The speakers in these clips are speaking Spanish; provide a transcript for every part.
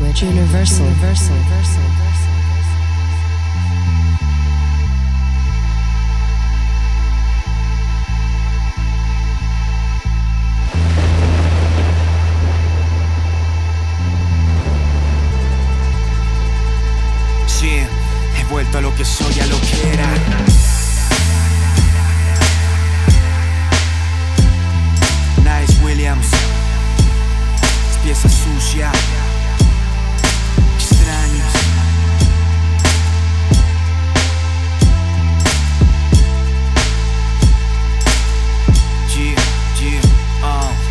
language, universal, universal. Sí, he vuelto a lo que soy, a lo que era. Williams, pieza sucia,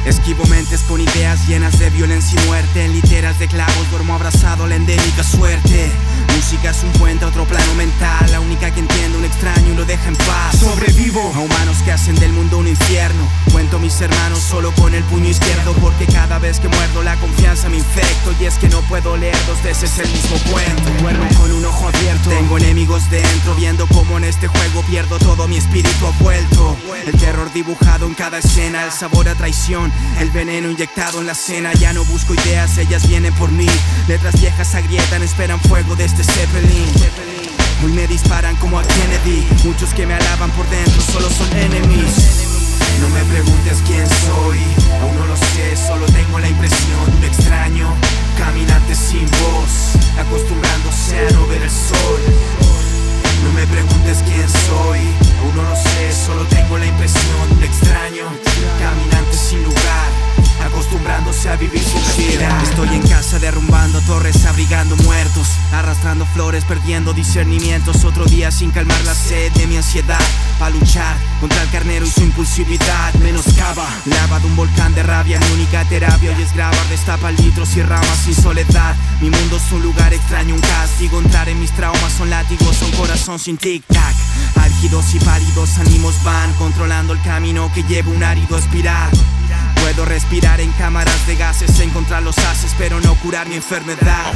Esquivo mentes con ideas llenas de violencia y muerte. En literas de clavos duermo abrazado a la endémica suerte. Música es un puente a otro plano mental. La única que entiende un extraño y lo deja en paz. Sobrevivo. A humanos que hacen del mundo un infierno Cuento mis hermanos solo con el puño izquierdo Porque cada vez que muerdo la confianza me infecto Y es que no puedo leer dos veces el mismo cuento. Duermo con un ojo abierto Tengo enemigos dentro Viendo cómo en este juego pierdo todo mi espíritu ha El terror dibujado en cada escena El sabor a traición El veneno inyectado en la cena Ya no busco ideas, ellas vienen por mí. Letras viejas agrietan, esperan fuego de este Zeppelin a vivir. Estoy en casa derrumbando torres, abrigando muertos, arrastrando flores, perdiendo discernimientos. Otro día sin calmar la sed de mi ansiedad, para luchar contra el carnero y su impulsividad. Menoscaba, lava de un volcán de rabia, mi única terapia hoy es grabar, destapa litros y ramas sin soledad. Mi mundo es un lugar extraño, un castigo. Entrar en mis traumas son látigos, son corazón sin tic-tac. Álgidos y pálidos ánimos van controlando el camino que lleva un árido espiral. Puedo respirar en cámaras de gases, encontrar los haces, pero no curar mi enfermedad.